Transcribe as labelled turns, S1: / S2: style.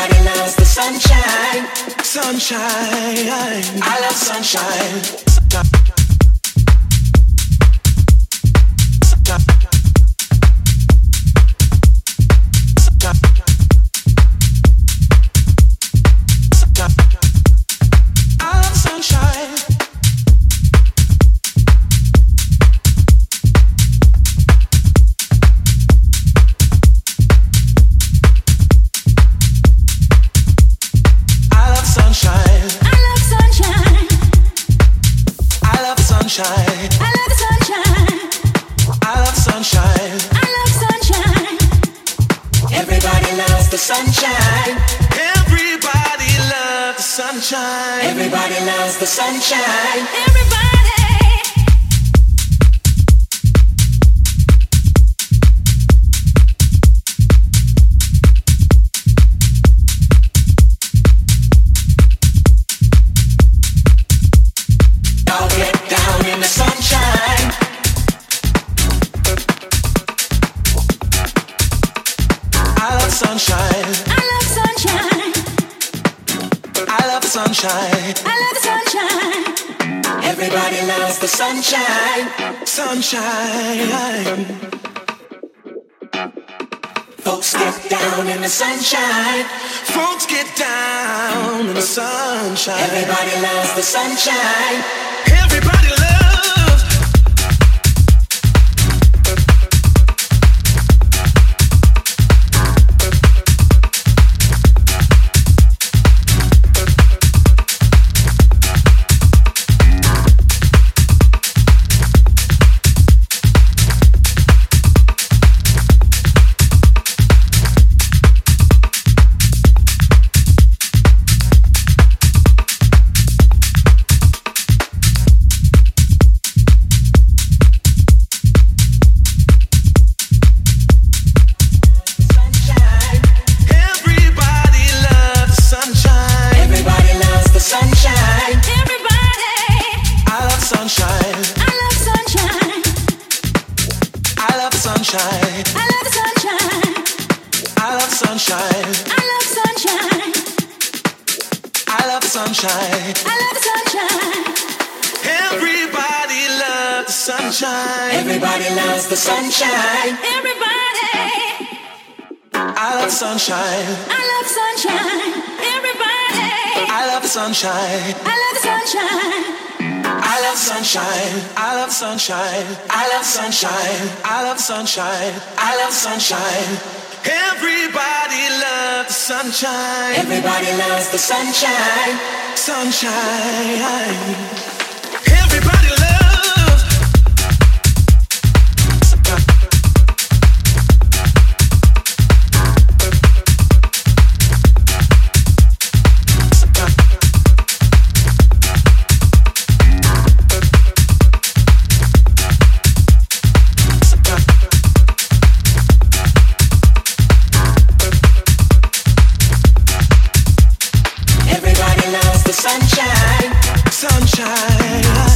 S1: Everybody loves the sunshine. Sunshine. I love sunshine.
S2: Sunshine.
S1: I love
S2: the sunshine.
S1: I love sunshine.
S2: I love sunshine.
S1: Everybody loves the sunshine. Everybody loves the sunshine. Everybody loves the sunshine.
S2: Everybody.
S1: Down sunshine. I love sunshine.
S2: I love sunshine.
S1: I love
S2: the sunshine.
S1: Everybody loves the sunshine. Sunshine. Folks get down in the sunshine. Folks get down in the sunshine. Everybody loves the sunshine. Sunshine. I love
S2: the sunshine.
S1: I love sunshine.
S2: I love sunshine.
S1: I love sunshine.
S2: I love the sunshine.
S1: Everybody loves the sunshine. Everybody loves the sunshine.
S2: Everybody.
S1: I love sunshine.
S2: I love sunshine. Everybody.
S1: I love the sunshine.
S2: I love the sunshine.
S1: I love sunshine. I love sunshine. I love sunshine. I love sunshine. I love sunshine. Everybody loves the sunshine. Everybody loves the sunshine. Sunshine. The sunshine. Sunshine.